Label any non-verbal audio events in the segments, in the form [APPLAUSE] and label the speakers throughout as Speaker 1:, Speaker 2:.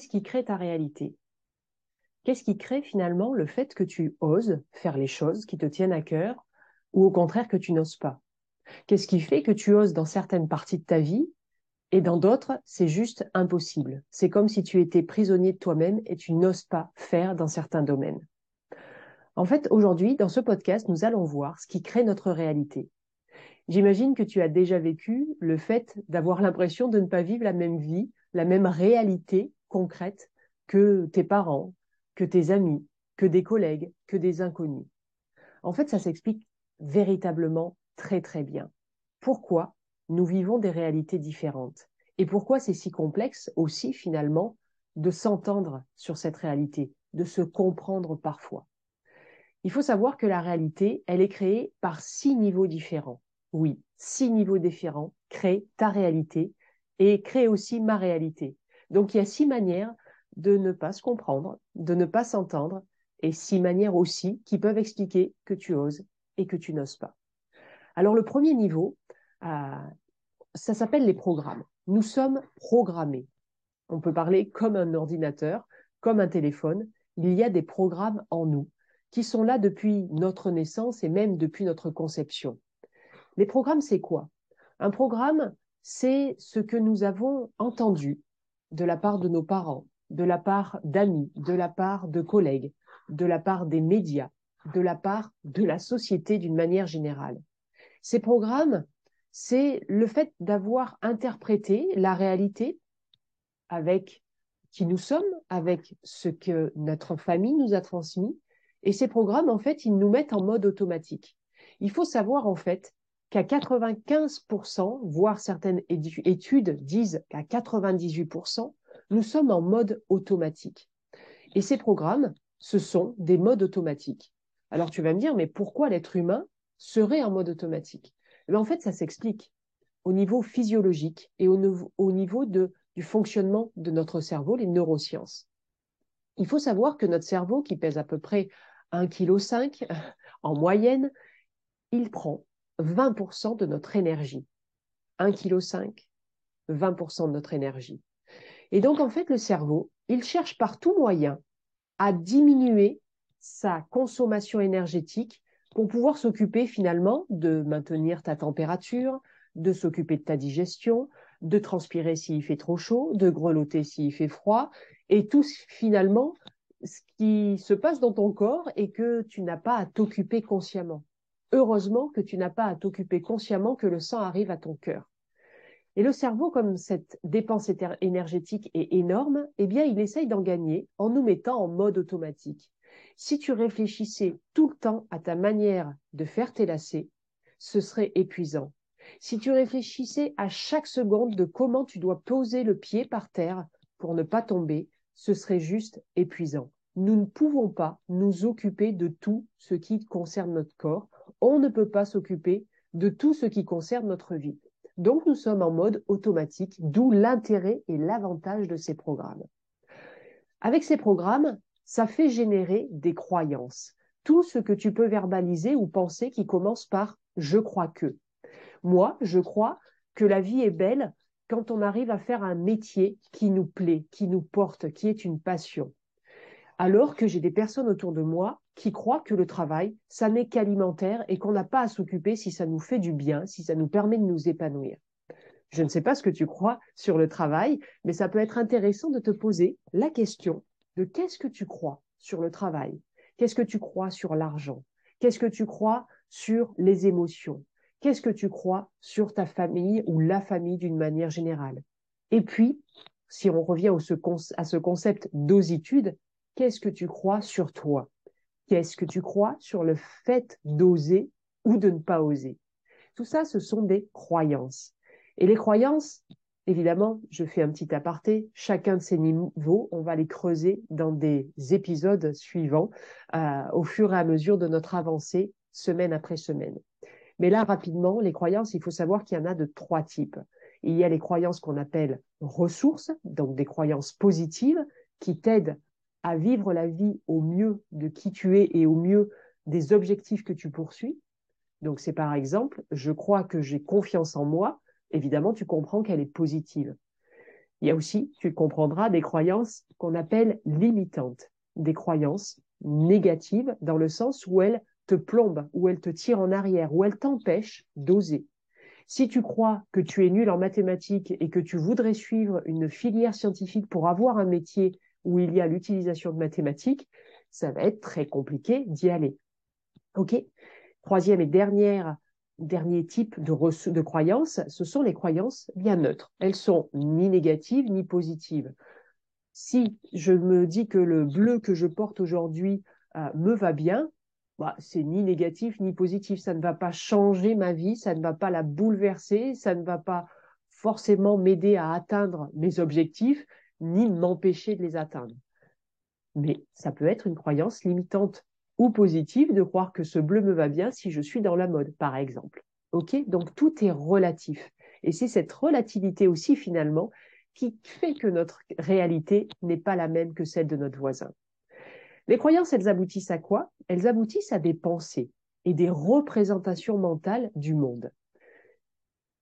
Speaker 1: qu'est-ce qui crée ta réalité? Qu'est-ce qui crée finalement le fait que tu oses faire les choses qui te tiennent à cœur ou au contraire que tu n'oses pas? Qu'est-ce qui fait que tu oses dans certaines parties de ta vie et dans d'autres, c'est juste impossible? C'est comme si tu étais prisonnier de toi-même et tu n'oses pas faire dans certains domaines. En fait, aujourd'hui, dans ce podcast, nous allons voir ce qui crée notre réalité. J'imagine que tu as déjà vécu le fait d'avoir l'impression de ne pas vivre la même vie, la même réalité concrète que tes parents, que tes amis, que des collègues, que des inconnus. En fait, ça s'explique véritablement très très bien. Pourquoi nous vivons des réalités différentes? Et pourquoi c'est si complexe aussi finalement de s'entendre sur cette réalité, de se comprendre parfois? Il faut savoir que la réalité, elle est créée par six niveaux différents. Oui, six niveaux différents créent ta réalité et créent aussi ma réalité. Donc il y a six manières de ne pas se comprendre, de ne pas s'entendre, et six manières aussi qui peuvent expliquer que tu oses et que tu n'oses pas. Alors le premier niveau, euh, ça s'appelle les programmes. Nous sommes programmés. On peut parler comme un ordinateur, comme un téléphone. Il y a des programmes en nous qui sont là depuis notre naissance et même depuis notre conception. Les programmes, c'est quoi? Un programme, c'est ce que nous avons entendu de la part de nos parents, de la part d'amis, de la part de collègues, de la part des médias, de la part de la société d'une manière générale. Ces programmes, c'est le fait d'avoir interprété la réalité avec qui nous sommes, avec ce que notre famille nous a transmis. Et ces programmes, en fait, ils nous mettent en mode automatique. Il faut savoir, en fait, qu'à 95%, voire certaines études disent qu'à 98%, nous sommes en mode automatique. Et ces programmes, ce sont des modes automatiques. Alors tu vas me dire, mais pourquoi l'être humain serait en mode automatique? Mais en fait, ça s'explique au niveau physiologique et au, niveau de, du fonctionnement de notre cerveau, les neurosciences. Il faut savoir que notre cerveau, qui pèse à peu près 1,5 kg [LAUGHS] en moyenne, il prend 20% de notre énergie. 1,5 kg, 20% de notre énergie. Et donc, en fait, le cerveau, il cherche par tout moyen à diminuer sa consommation énergétique pour pouvoir s'occuper finalement de maintenir ta température, de s'occuper de ta digestion, de transpirer s'il fait trop chaud, de grelotter s'il fait froid, et tout finalement ce qui se passe dans ton corps et que tu n'as pas à t'occuper consciemment. Heureusement que tu n'as pas à t'occuper consciemment que le sang arrive à ton cœur. Et le cerveau, comme cette dépense énergétique est énorme, eh bien, il essaye d'en gagner en nous mettant en mode automatique. Si tu réfléchissais tout le temps à ta manière de faire tes lacets, ce serait épuisant. Si tu réfléchissais à chaque seconde de comment tu dois poser le pied par terre pour ne pas tomber, ce serait juste épuisant. Nous ne pouvons pas nous occuper de tout ce qui concerne notre corps. On ne peut pas s'occuper de tout ce qui concerne notre vie. Donc nous sommes en mode automatique, d'où l'intérêt et l'avantage de ces programmes. Avec ces programmes, ça fait générer des croyances. Tout ce que tu peux verbaliser ou penser qui commence par je crois que. Moi, je crois que la vie est belle quand on arrive à faire un métier qui nous plaît, qui nous porte, qui est une passion. Alors que j'ai des personnes autour de moi qui croient que le travail, ça n'est qu'alimentaire et qu'on n'a pas à s'occuper si ça nous fait du bien, si ça nous permet de nous épanouir. Je ne sais pas ce que tu crois sur le travail, mais ça peut être intéressant de te poser la question de qu'est-ce que tu crois sur le travail, qu'est-ce que tu crois sur l'argent, qu'est-ce que tu crois sur les émotions, qu'est-ce que tu crois sur ta famille ou la famille d'une manière générale? Et puis, si on revient à ce concept d'ositude, qu'est-ce que tu crois sur toi? Qu'est-ce que tu crois sur le fait d'oser ou de ne pas oser? Tout ça, ce sont des croyances. Et les croyances, Évidemment, je fais un petit aparté. Chacun de ces niveaux, on va les creuser dans des épisodes suivants euh, au fur et à mesure de notre avancée, semaine après semaine. Mais là, rapidement, les croyances, il faut savoir qu'il y en a de trois types. Il y a les croyances qu'on appelle ressources, donc des croyances positives qui t'aident à vivre la vie au mieux de qui tu es et au mieux des objectifs que tu poursuis. Donc c'est par exemple, je crois que j'ai confiance en moi, évidemment, tu comprends qu'elle est positive. Il y a aussi, tu comprendras, des croyances qu'on appelle limitantes, des croyances négatives dans le sens où elles te plombent, où elles te tirent en arrière, où elles t'empêchent d'oser. Si tu crois que tu es nul en mathématiques et que tu voudrais suivre une filière scientifique pour avoir un métier où il y a l'utilisation de mathématiques, ça va être très compliqué d'y aller. OK? Troisième et dernier type de, de croyances, ce sont les croyances bien neutres. Elles sont ni négatives ni positives. Si je me dis que le bleu que je porte aujourd'hui euh, me va bien, bah, c'est ni négatif ni positif. Ça ne va pas changer ma vie, ça ne va pas la bouleverser, ça ne va pas forcément m'aider à atteindre mes objectifs, ni m'empêcher de les atteindre. Mais ça peut être une croyance limitante ou positive de croire que ce bleu me va bien si je suis dans la mode, par exemple. OK Donc tout est relatif. Et c'est cette relativité aussi, finalement, qui fait que notre réalité n'est pas la même que celle de notre voisin. Les croyances, elles aboutissent à quoi? Elles aboutissent à des pensées et des représentations mentales du monde.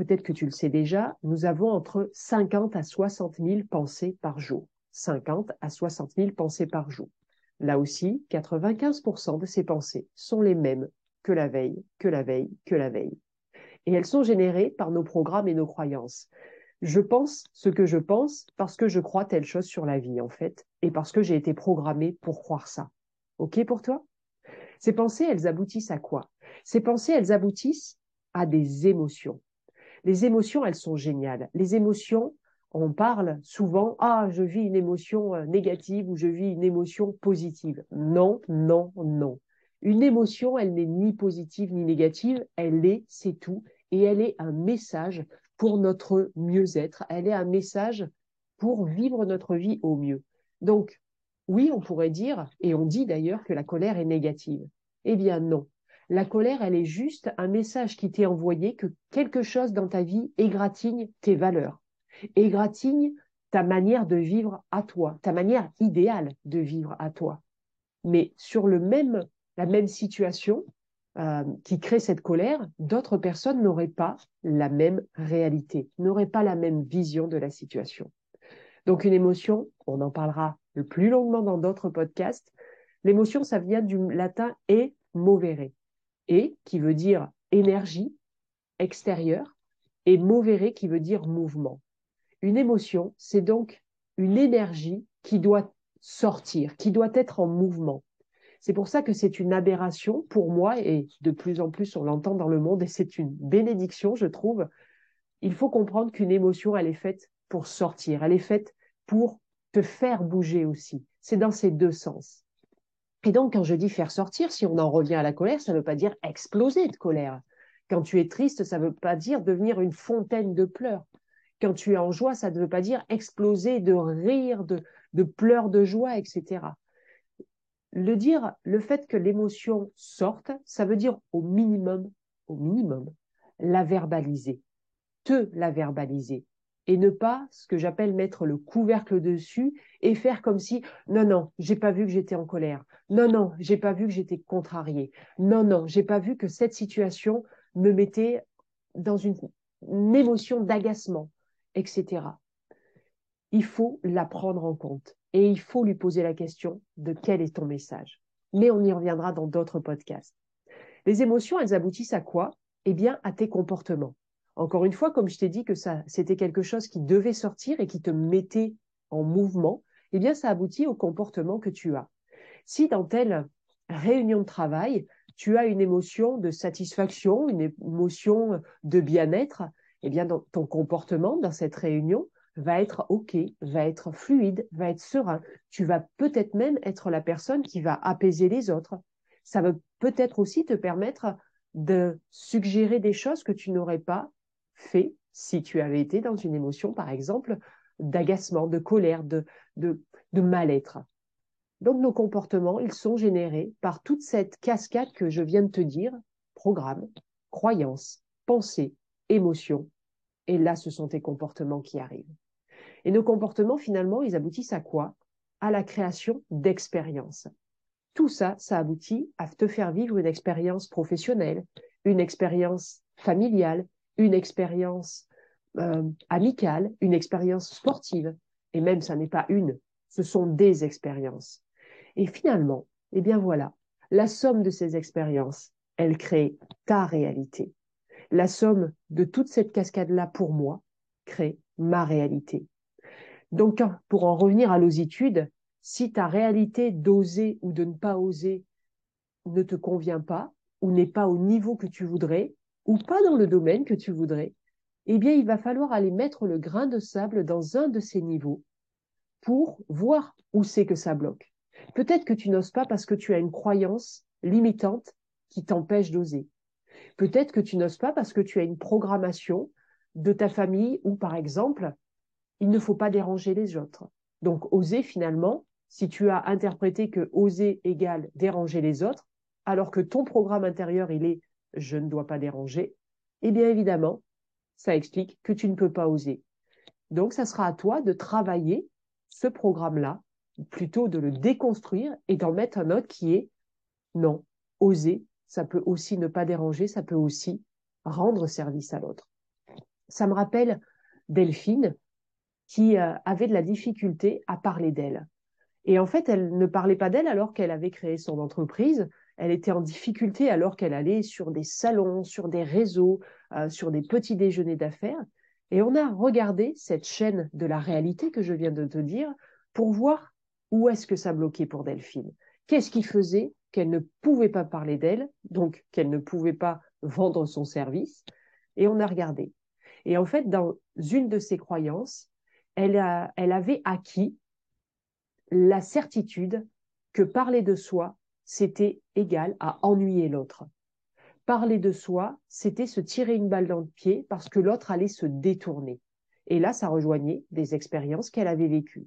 Speaker 1: Peut-être que tu le sais déjà, nous avons entre 50 à 60 000 pensées par jour. 50 à 60 000 pensées par jour. Là aussi, 95% de ces pensées sont les mêmes que la veille, que la veille, que la veille. Et elles sont générées par nos programmes et nos croyances. Je pense ce que je pense parce que je crois telle chose sur la vie, en fait, et parce que j'ai été programmée pour croire ça. OK pour toi? Ces pensées, elles aboutissent à quoi? Ces pensées, elles aboutissent à des émotions. Les émotions, elles sont géniales. Les émotions, on parle souvent, ah, je vis une émotion euh, négative ou je vis une émotion positive. Non, non, non. Une émotion, elle n'est ni positive ni négative, elle est, c'est tout, et elle est un message pour notre mieux-être, elle est un message pour vivre notre vie au mieux. Donc, oui, on pourrait dire, et on dit d'ailleurs que la colère est négative. Eh bien non. La colère, elle est juste un message qui t'est envoyé que quelque chose dans ta vie égratigne tes valeurs égratigne ta manière de vivre à toi, ta manière idéale de vivre à toi. Mais sur le même, la même situation euh, qui crée cette colère, d'autres personnes n'auraient pas la même réalité, n'auraient pas la même vision de la situation. Donc une émotion, on en parlera le plus longuement dans d'autres podcasts. L'émotion, ça vient du latin e movere, qui veut dire énergie extérieure, et movere qui veut dire mouvement. Une émotion, c'est donc une énergie qui doit sortir, qui doit être en mouvement. C'est pour ça que c'est une aberration pour moi et de plus en plus on l'entend dans le monde et c'est une bénédiction, je trouve. Il faut comprendre qu'une émotion, elle est faite pour sortir, elle est faite pour te faire bouger aussi. C'est dans ces deux sens. Et donc, quand je dis faire sortir, si on en revient à la colère, ça ne veut pas dire exploser de colère. Quand tu es triste, ça ne veut pas dire devenir une fontaine de pleurs. Quand tu es en joie, ça ne veut pas dire exploser de rire, de, pleurs de joie, etc. Le dire, le fait que l'émotion sorte, ça veut dire au minimum, au minimum, la verbaliser, te la verbaliser et ne pas ce que j'appelle mettre le couvercle dessus et faire comme si non non j'ai pas vu que j'étais en colère non non j'ai pas vu que j'étais contrariée non non j'ai pas vu que cette situation me mettait dans une émotion d'agacement etc. Il faut la prendre en compte et il faut lui poser la question de quel est ton message. Mais on y reviendra dans d'autres podcasts. Les émotions, elles aboutissent à quoi? Eh bien, à tes comportements. Encore une fois, comme je t'ai dit que ça, c'était quelque chose qui devait sortir et qui te mettait en mouvement, eh bien, ça aboutit au comportement que tu as. Si dans telle réunion de travail, tu as une émotion de satisfaction, une émotion de bien-être, eh bien, ton comportement dans cette réunion va être OK, va être fluide, va être serein. Tu vas peut-être même être la personne qui va apaiser les autres. Ça va peut-être aussi te permettre de suggérer des choses que tu n'aurais pas fait si tu avais été dans une émotion, par exemple, d'agacement, de colère, de, de, mal-être. Donc nos comportements, ils sont générés par toute cette cascade que je viens de te dire, programme, croyance, pensée, émotions. Et là, ce sont tes comportements qui arrivent. Et nos comportements, finalement, ils aboutissent à quoi? À la création d'expériences. Tout ça, ça aboutit à te faire vivre une expérience professionnelle, une expérience familiale, une expérience euh, amicale, une expérience sportive. Et même, ça n'est pas une, ce sont des expériences. Et finalement, eh bien voilà, la somme de ces expériences, elle crée ta réalité. La somme de toute cette cascade-là, pour moi, crée ma réalité. Donc, pour en revenir à l'ositude, si ta réalité d'oser ou de ne pas oser ne te convient pas, ou n'est pas au niveau que tu voudrais, ou pas dans le domaine que tu voudrais, eh bien, il va falloir aller mettre le grain de sable dans un de ces niveaux pour voir où c'est que ça bloque. Peut-être que tu n'oses pas parce que tu as une croyance limitante qui t'empêche d'oser. Peut-être que tu n'oses pas parce que tu as une programmation de ta famille où, par exemple, il ne faut pas déranger les autres. Donc, oser finalement, si tu as interprété que oser égale déranger les autres, alors que ton programme intérieur, il est je ne dois pas déranger, eh bien évidemment, ça explique que tu ne peux pas oser. Donc, ça sera à toi de travailler ce programme-là, plutôt de le déconstruire et d'en mettre un autre qui est non, oser, ça peut aussi ne pas déranger, ça peut aussi rendre service à l'autre. Ça me rappelle Delphine qui euh, avait de la difficulté à parler d'elle. Et en fait, elle ne parlait pas d'elle alors qu'elle avait créé son entreprise. Elle était en difficulté alors qu'elle allait sur des salons, sur des réseaux, euh, sur des petits déjeuners d'affaires. Et on a regardé cette chaîne de la réalité que je viens de te dire pour voir où est-ce que ça bloquait pour Delphine. Qu'est-ce qui faisait qu'elle ne pouvait pas parler d'elle, donc qu'elle ne pouvait pas vendre son service? Et on a regardé. Et en fait, dans une de ses croyances, elle, avait acquis la certitude que parler de soi, c'était égal à ennuyer l'autre. Parler de soi, c'était se tirer une balle dans le pied parce que l'autre allait se détourner. Et là, ça rejoignait des expériences qu'elle avait vécues.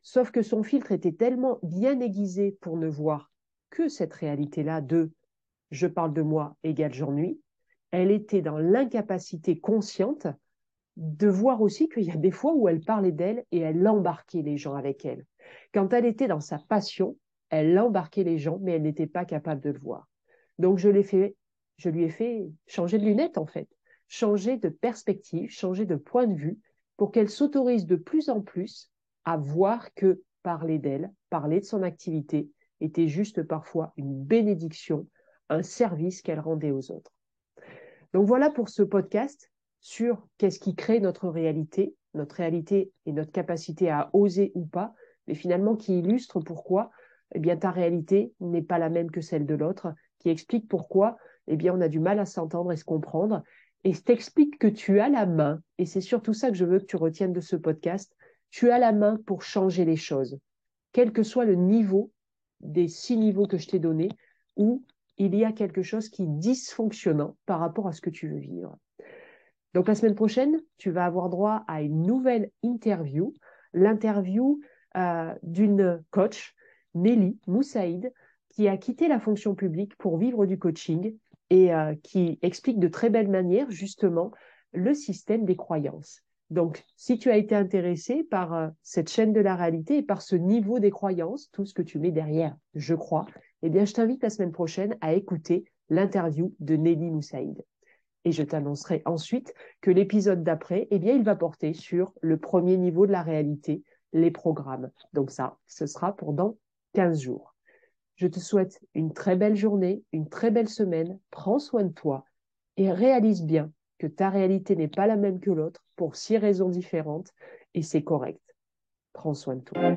Speaker 1: Sauf que son filtre était tellement bien aiguisé pour ne voir que cette réalité-là de je parle de moi égale j'ennuie, elle était dans l'incapacité consciente de voir aussi qu'il y a des fois où elle parlait d'elle et elle embarquait les gens avec elle. Quand elle était dans sa passion, elle embarquait les gens, mais elle n'était pas capable de le voir. Donc je l'ai fait, je lui ai fait changer de lunettes en fait, changer de perspective, changer de point de vue, pour qu'elle s'autorise de plus en plus à voir que parler d'elle, parler de son activité, était juste parfois une bénédiction, un service qu'elle rendait aux autres. Donc voilà pour ce podcast sur qu'est-ce qui crée notre réalité, notre réalité et notre capacité à oser ou pas, mais finalement qui illustre pourquoi eh bien, ta réalité n'est pas la même que celle de l'autre, qui explique pourquoi eh bien, on a du mal à s'entendre et se comprendre, et t'explique que tu as la main, et c'est surtout ça que je veux que tu retiennes de ce podcast, tu as la main pour changer les choses, quel que soit le niveau des six niveaux que je t'ai donnés, où il y a quelque chose qui est dysfonctionnant par rapport à ce que tu veux vivre. Donc la semaine prochaine, tu vas avoir droit à une nouvelle interview, l'interview euh, d'une coach, Nelly Moussaïd, qui a quitté la fonction publique pour vivre du coaching et euh, qui explique de très belle manière justement le système des croyances. Donc, si tu as été intéressé par euh, cette chaîne de la réalité et par ce niveau des croyances, tout ce que tu mets derrière, je crois, eh bien, je t'invite la semaine prochaine à écouter l'interview de Nelly Moussaïd. Et je t'annoncerai ensuite que l'épisode d'après, eh bien, il va porter sur le premier niveau de la réalité, les programmes. Donc ça, ce sera pendant 15 jours. Je te souhaite une très belle journée, une très belle semaine. Prends soin de toi et réalise bien que ta réalité n'est pas la même que l'autre pour six raisons différentes et c'est correct. Prends soin de toi.